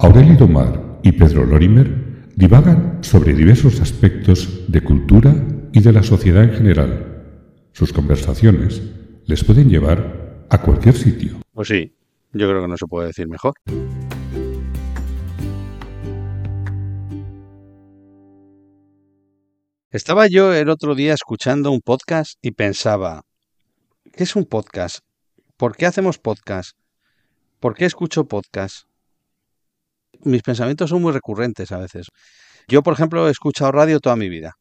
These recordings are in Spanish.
Aurelio Domar y Pedro Lorimer divagan sobre diversos aspectos de cultura y de la sociedad en general. Sus conversaciones les pueden llevar a cualquier sitio. Pues sí, yo creo que no se puede decir mejor. Estaba yo el otro día escuchando un podcast y pensaba, ¿qué es un podcast? ¿Por qué hacemos podcast? ¿Por qué escucho podcast? Mis pensamientos son muy recurrentes a veces. Yo, por ejemplo, he escuchado radio toda mi vida.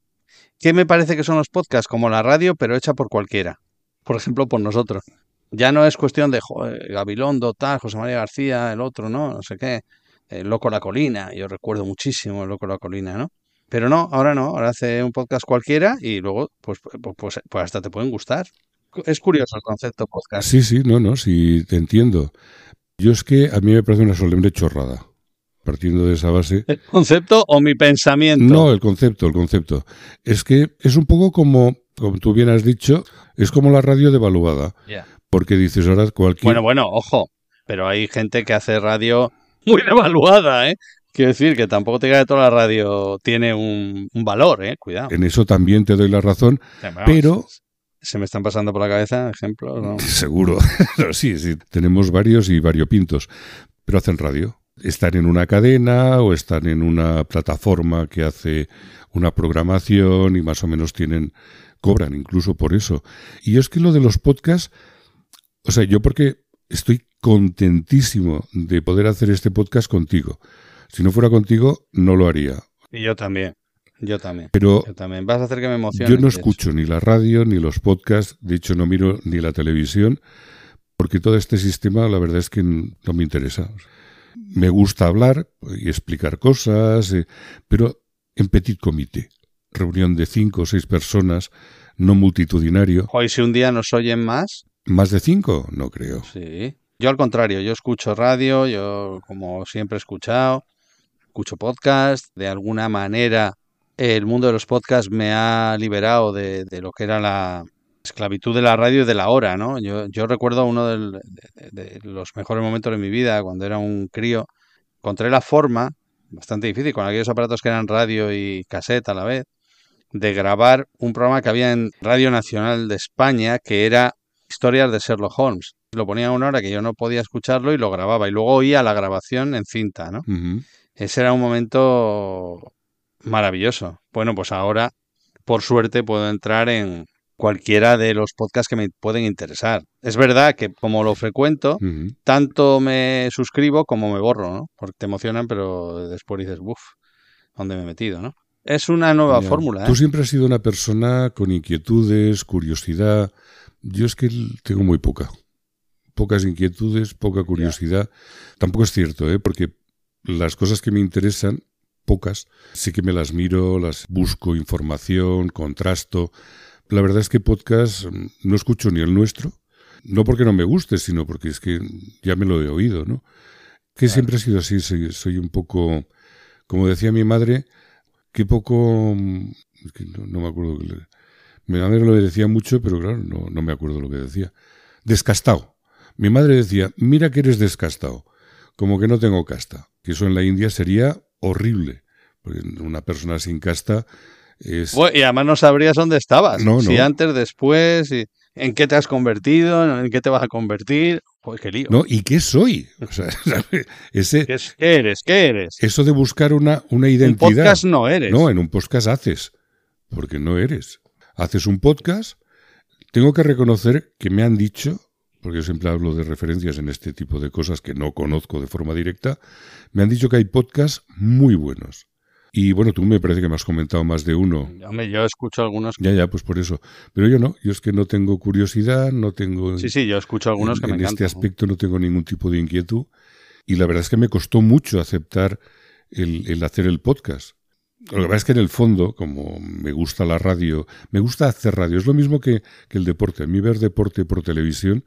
¿Qué me parece que son los podcasts? Como la radio, pero hecha por cualquiera. Por ejemplo, por nosotros. Ya no es cuestión de Gabilondo, tal, José María García, el otro, ¿no? No sé qué. El Loco La Colina. Yo recuerdo muchísimo el Loco La Colina, ¿no? Pero no, ahora no. Ahora hace un podcast cualquiera y luego, pues, pues, pues, pues hasta te pueden gustar. Es curioso el concepto podcast. Sí, sí, no, no, sí, te entiendo. Yo es que a mí me parece una solemne chorrada partiendo de esa base. ¿El concepto o mi pensamiento? No, el concepto, el concepto. Es que es un poco como, como tú bien has dicho, es como la radio devaluada. Porque dices ahora cualquier... Bueno, bueno, ojo, pero hay gente que hace radio muy devaluada, ¿eh? Quiero decir que tampoco te diga que toda la radio tiene un, valor, ¿eh? Cuidado. En eso también te doy la razón, pero... Se me están pasando por la cabeza ejemplos, ¿no? Seguro. sí, sí, tenemos varios y variopintos, pero hacen radio están en una cadena o están en una plataforma que hace una programación y más o menos tienen cobran incluso por eso. Y es que lo de los podcasts, o sea, yo porque estoy contentísimo de poder hacer este podcast contigo. Si no fuera contigo, no lo haría. Y yo también. Yo también. Pero yo también. Vas a hacer que me emocione. Yo no escucho ni la radio ni los podcasts, de hecho no miro ni la televisión, porque todo este sistema la verdad es que no me interesa me gusta hablar y explicar cosas, eh, pero en petit comité, reunión de cinco o seis personas, no multitudinario. Hoy si un día nos oyen más. ¿Más de cinco? No creo. Sí. Yo al contrario, yo escucho radio, yo como siempre he escuchado, escucho podcast, de alguna manera el mundo de los podcasts me ha liberado de, de lo que era la, esclavitud de la radio y de la hora, ¿no? Yo, yo recuerdo uno de, los mejores momentos de mi vida, cuando era un crío, encontré la forma, bastante difícil, con aquellos aparatos que eran radio y cassette a la vez, de grabar un programa que había en Radio Nacional de España, que era Historias de Sherlock Holmes. Lo ponía a una hora que yo no podía escucharlo y lo grababa, y luego oía la grabación en cinta, ¿no? Ese era un momento maravilloso. Bueno, pues ahora, por suerte, puedo entrar en, cualquiera de los podcasts que me pueden interesar. Es verdad que como lo frecuento, tanto me suscribo como me borro, ¿no? Porque te emocionan, pero después dices, uff, ¿dónde me he metido, no? Es una nueva fórmula. Tú ¿eh? siempre has sido una persona con inquietudes, curiosidad. Yo es que tengo muy poca. Pocas inquietudes, poca curiosidad. Tampoco es cierto, ¿eh? Porque las cosas que me interesan, pocas, sí que me las miro, las busco información, contrasto la verdad es que podcast mm, no escucho ni el nuestro, no porque no me guste, sino porque es que ya me lo he oído, ¿no? Que siempre ha sido así, soy, un poco, como decía mi madre, que poco, mm, no, me acuerdo, mi madre lo decía mucho, pero claro, no, no me acuerdo lo que decía. Descastado. Mi madre decía, mira que eres descastado, como que no tengo casta, que eso en la India sería horrible, porque una persona sin casta y además no sabrías dónde estabas. Si antes, después, en qué te has convertido, en qué te vas a convertir. Pues qué lío. No, ¿y qué soy? ese, ¿Qué, eres? ¿Qué eres? Eso de buscar una, una identidad. Un podcast no eres. No, en un podcast haces. Porque no eres. Haces un podcast. Tengo que reconocer que me han dicho, porque yo siempre hablo de referencias en este tipo de cosas que no conozco de forma directa, me han dicho que hay podcasts muy buenos. Y bueno, tú me parece que me has comentado más de uno. Hombre, yo escucho algunos. Ya, ya, pues por eso. Pero yo no, yo es que no tengo curiosidad, no tengo. Sí, sí, yo escucho algunos que me encantan. En este aspecto ¿no? tengo ningún tipo de inquietud. Y la verdad es que me costó mucho aceptar el, hacer el podcast. Lo que pasa es que en el fondo, como me gusta la radio, me gusta hacer radio. Es lo mismo que, que el deporte. A mí ver deporte por televisión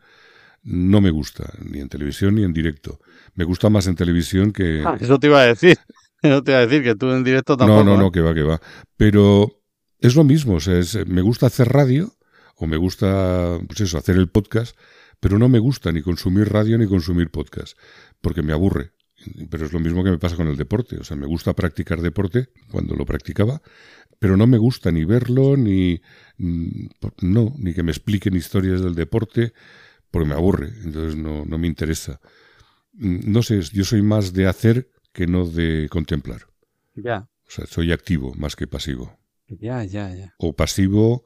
no me gusta, ni en televisión ni en directo. Me gusta más en televisión que... Ah, eso te iba a decir. No te voy a decir que tú en directo tampoco. No, no, no, ¿eh? que va, que va. Pero es lo mismo, o sea, me gusta hacer radio o me gusta, pues eso, hacer el podcast, pero no me gusta ni consumir radio ni consumir podcast, porque me aburre. Pero es lo mismo que me pasa con el deporte. O sea, me gusta practicar deporte cuando lo practicaba, pero no me gusta ni verlo, ni. No, ni que me expliquen historias del deporte, porque me aburre. Entonces no, no me interesa. No sé, yo soy más de hacer que no de contemplar. Ya. O sea, soy activo más que pasivo. Ya, ya, ya. O pasivo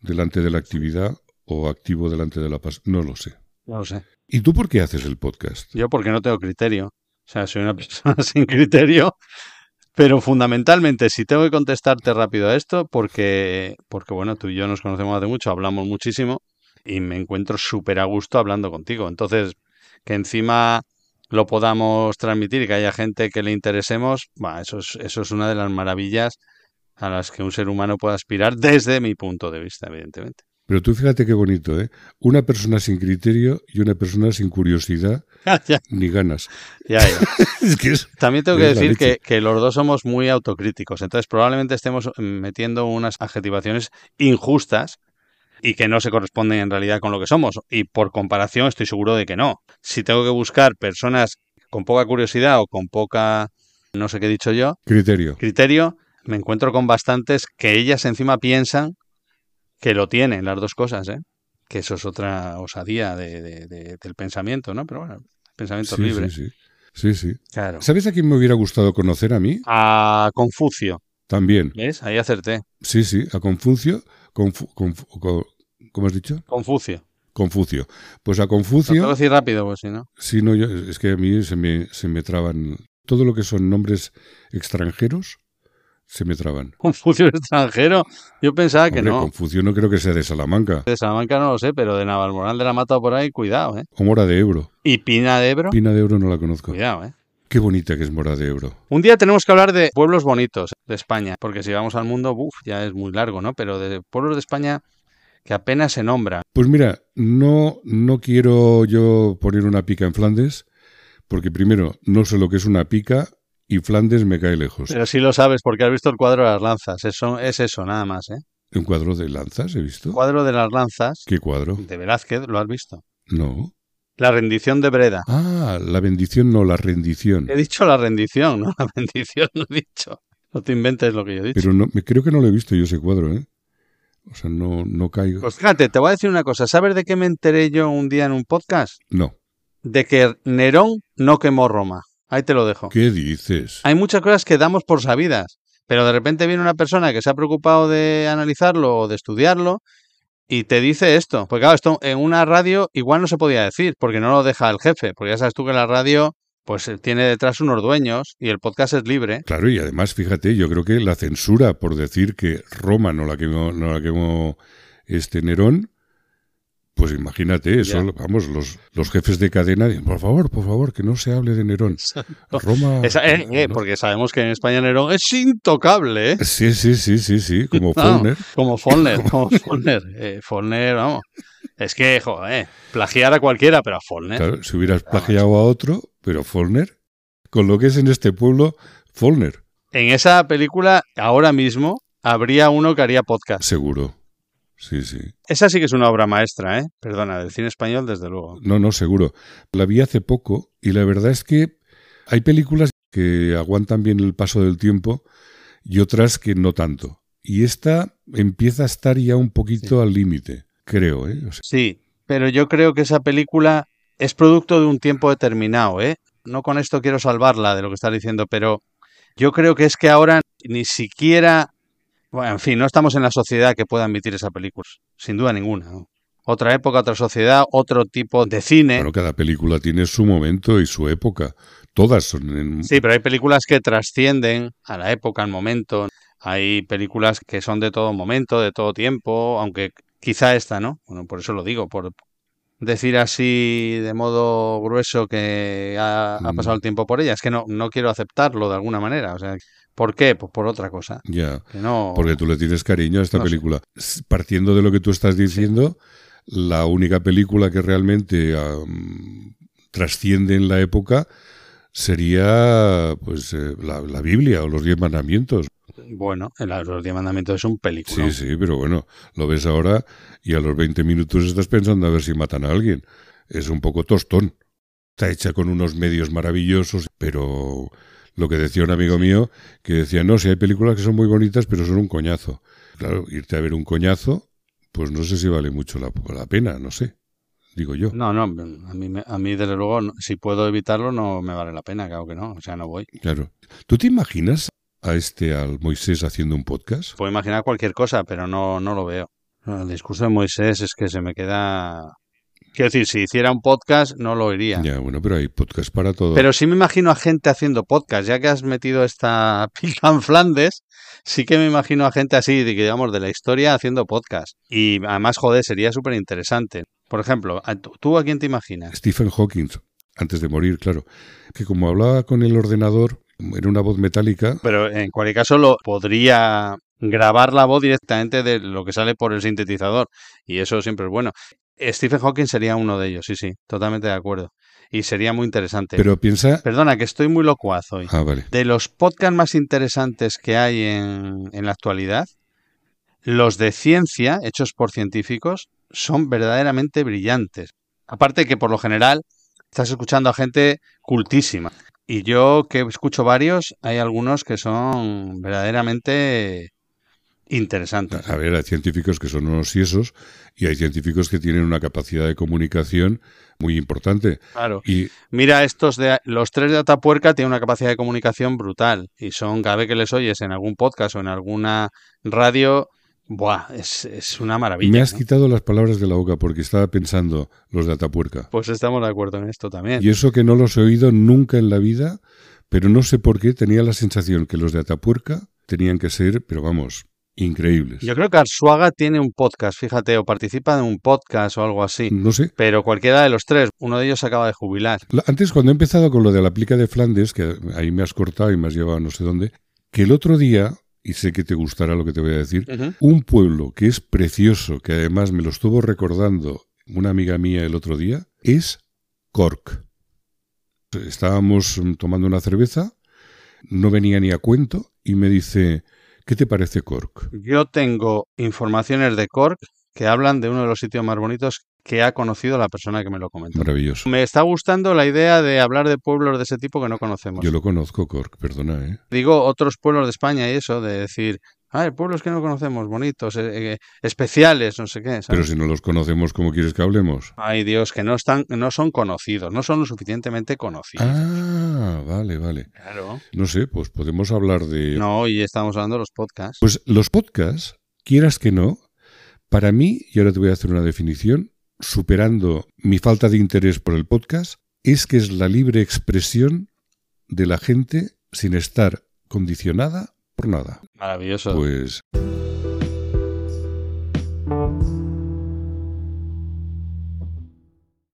delante de la actividad o activo delante de la pasividad. No lo sé. No lo sé. ¿Y tú por qué haces el podcast? Yo porque no tengo criterio. O sea, soy una persona sin criterio. Pero fundamentalmente, si tengo que contestarte rápido a esto, porque, porque bueno, tú y yo nos conocemos hace mucho, hablamos muchísimo y me encuentro súper a gusto hablando contigo. Entonces, que encima lo podamos transmitir y que haya gente que le interesemos, eso, es, eso es una de las maravillas a las que un ser humano puede aspirar desde mi punto de vista, evidentemente. Pero tú fíjate qué bonito, ¿eh? Una persona sin criterio y una persona sin curiosidad ni ganas. Ya, ya. es que También tengo que decir que, que, los dos somos muy autocríticos, entonces probablemente estemos metiendo unas adjetivaciones injustas y que no se corresponden en realidad con lo que somos. Y por comparación estoy seguro de que no. Si tengo que buscar personas con poca curiosidad o con poca, no sé qué he dicho yo, criterio. Criterio, me encuentro con bastantes que ellas encima piensan que lo tienen, las dos cosas, ¿eh? Que eso es otra osadía de, del pensamiento, ¿no? Pero bueno, pensamiento libre. Sí, sí. Sí, sí. Claro. ¿Sabes a quién me hubiera gustado conocer a mí? A Confucio. También. ¿Ves? Ahí acerté. Sí, sí, a Confucio. ¿Cómo has dicho? Confucio. Confucio. Pues a Confucio. Lo decir rápido, pues si no. Sí, no, yo, es que a mí se me, se me traban. Todo lo que son nombres extranjeros se me traban. ¿Confucio extranjero? Yo pensaba que no. Confucio no creo que sea de Salamanca. De Salamanca no lo sé, pero de Navalmoral de la Mata por ahí, cuidado, ¿eh? O Mora de Ebro. ¿Y Pina de Ebro? Pina de Ebro no la conozco. Cuidado, ¿eh? Qué bonita que es Mora de Ebro. Un día tenemos que hablar de pueblos bonitos de España, porque si vamos al mundo, uff, ya es muy largo, ¿no? Pero de pueblos de España que apenas se nombra. Pues mira, no, no quiero yo poner una pica en Flandes, porque primero no sé lo que es una pica y Flandes me cae lejos. Pero sí lo sabes porque has visto el cuadro de las lanzas, eso, es eso nada más, ¿eh? ¿Un cuadro de lanzas he visto? cuadro de las lanzas. ¿Qué cuadro? De Velázquez, ¿lo has visto? No. La rendición de Breda. Ah, la bendición, no, la rendición. He dicho la rendición, no la bendición, no he dicho. No te inventes lo que yo he dicho. Pero no, creo que no lo he visto yo ese cuadro, ¿eh? O sea, no, no caigo. Pues fíjate, te voy a decir una cosa. ¿Sabes de qué me enteré yo un día en un podcast? No. De que Nerón no quemó Roma. Ahí te lo dejo. ¿Qué dices? Hay muchas cosas que damos por sabidas, pero de repente viene una persona que se ha preocupado de analizarlo o de estudiarlo y te dice esto. Pues claro, esto en una radio igual no se podía decir, porque no lo deja el jefe, porque ya sabes tú que la radio pues eh, tiene detrás unos dueños y el podcast es libre. Claro, y además, fíjate, yo creo que la censura por decir que Roma no la quemó, no la quemó este Nerón, pues imagínate eso, vamos, los, los jefes de cadena dicen, por favor, por favor, que no se hable de Nerón. Roma... Eh, eh, porque sabemos que en España Nerón es intocable, ¿eh? Sí, sí, sí, sí, sí, como Follner. como Follner, como Follner. Eh, Follner, vamos. Es que, joder, plagiar a cualquiera, pero a Follner. Claro, si hubieras plagiado a otro, pero Follner, con lo que es en este pueblo, Follner. En esa película, ahora mismo, habría uno que haría podcast. Seguro. Sí, sí. Esa sí que es una obra maestra, ¿eh? Perdona, del cine español, desde luego. No, no, seguro. La vi hace poco y la verdad es que hay películas que aguantan bien el paso del tiempo y otras que no tanto. Y esta empieza a estar ya un poquito al límite, creo, ¿eh? Sí, pero yo creo que esa película es producto de un tiempo determinado, ¿eh? No con esto quiero salvarla de lo que estás diciendo, pero yo creo que es que ahora ni siquiera bueno, en fin, no estamos en la sociedad que pueda emitir esa película, sin duda ninguna. Otra época, otra sociedad, otro tipo de cine. Bueno, cada película tiene su momento y su época. Todas son. Sí, pero hay películas que trascienden a la época, al momento. Hay películas que son de todo momento, de todo tiempo, aunque quizá esta, ¿no? Bueno, por eso lo digo, por decir así de modo grueso que ha, ha pasado mm. el tiempo por ella. Es que no, no quiero aceptarlo de alguna manera. O sea, ¿Por qué? Pues por otra cosa. Ya. Porque tú le tienes cariño a esta película. Partiendo de lo que tú estás diciendo, la única película que realmente trasciende en la época sería pues eh, la, Biblia o los Diez Mandamientos. Bueno, los Diez Mandamientos es un película. Sí, sí, pero bueno, lo ves ahora y a los 20 minutos estás pensando a ver si matan a alguien. Es un poco tostón. está hecha con unos medios maravillosos, pero lo que decía un amigo mío, que decía, no, si hay películas que son muy bonitas, pero son un coñazo. Claro, irte a ver un coñazo, pues no sé si vale mucho la, la pena, no sé, digo yo. No, no, a mí, a mí desde luego, si puedo evitarlo, no me vale la pena, claro que no, o sea, no voy. Claro. ¿Tú te imaginas a este, al Moisés, haciendo un podcast? Puedo imaginar cualquier cosa, pero no, no lo veo. El discurso de Moisés es que se me queda Quiero decir, si hiciera un podcast no lo oiría. Ya, bueno, pero hay podcast para todo. Pero sí me imagino a gente haciendo podcast, ya que has metido esta pica en Flandes, sí que me imagino a gente así, digamos, de la historia haciendo podcast. Y además, joder, sería súper interesante. Por ejemplo, ¿tú a quién te imaginas? Stephen Hawking, antes de morir, claro. Que como hablaba con el ordenador, era una voz metálica. Pero en cualquier caso lo podría grabar la voz directamente de lo que sale por el sintetizador. Y eso siempre es bueno. Stephen Hawking sería uno de ellos, sí, sí, totalmente de acuerdo. Y sería muy interesante. Pero piensa. Perdona, que estoy muy locuaz hoy. Ah, vale. De los podcasts más interesantes que hay en, en la actualidad, los de ciencia, hechos por científicos, son verdaderamente brillantes. Aparte que por lo general estás escuchando a gente cultísima. Y yo que escucho varios, hay algunos que son verdaderamente interesante. A ver, hay científicos que son unos siesos y hay científicos que tienen una capacidad de comunicación muy importante. Claro. Y mira, estos de los tres de Atapuerca tienen una capacidad de comunicación brutal y son cada vez que les oyes en algún podcast o en alguna radio, buah, es, una maravilla. Me has quitado las palabras de la boca porque estaba pensando los de Atapuerca. Pues estamos de acuerdo en esto también. Y eso que no los he oído nunca en la vida, pero no sé por qué tenía la sensación que los de Atapuerca tenían que ser, pero vamos, increíbles. Yo creo que Arsuaga tiene un podcast, fíjate, o participa en un podcast o algo así. No sé. Pero cualquiera de los tres, uno de ellos se acaba de jubilar. Antes, cuando he empezado con lo de la plica de Flandes, que ahí me has cortado y me has llevado a no sé dónde, que el otro día, y sé que te gustará lo que te voy a decir, un pueblo que es precioso, que además me lo estuvo recordando una amiga mía el otro día, es Cork. Estábamos tomando una cerveza, no venía ni a cuento, y me dice, ¿Qué te parece Cork? Yo tengo informaciones de Cork que hablan de uno de los sitios más bonitos que ha conocido la persona que me lo comentó. Maravilloso. Me está gustando la idea de hablar de pueblos de ese tipo que no conocemos. Yo lo conozco, Cork, perdona, ¿eh? Digo otros pueblos de España y eso, de decir, Ah, pueblos que no conocemos, bonitos, eh, eh, especiales, no sé qué. Pero si no los conocemos, ¿cómo quieres que hablemos? Ay, Dios, que no están, no son conocidos, no son lo suficientemente conocidos. Ah, vale, vale. Claro. No sé, pues podemos hablar de. No, y estamos hablando de los podcasts. Pues los podcasts, quieras que no, para mí, y ahora te voy a hacer una definición, superando mi falta de interés por el podcast, es que es la libre expresión de la gente sin estar condicionada por nada. Maravilloso. Pues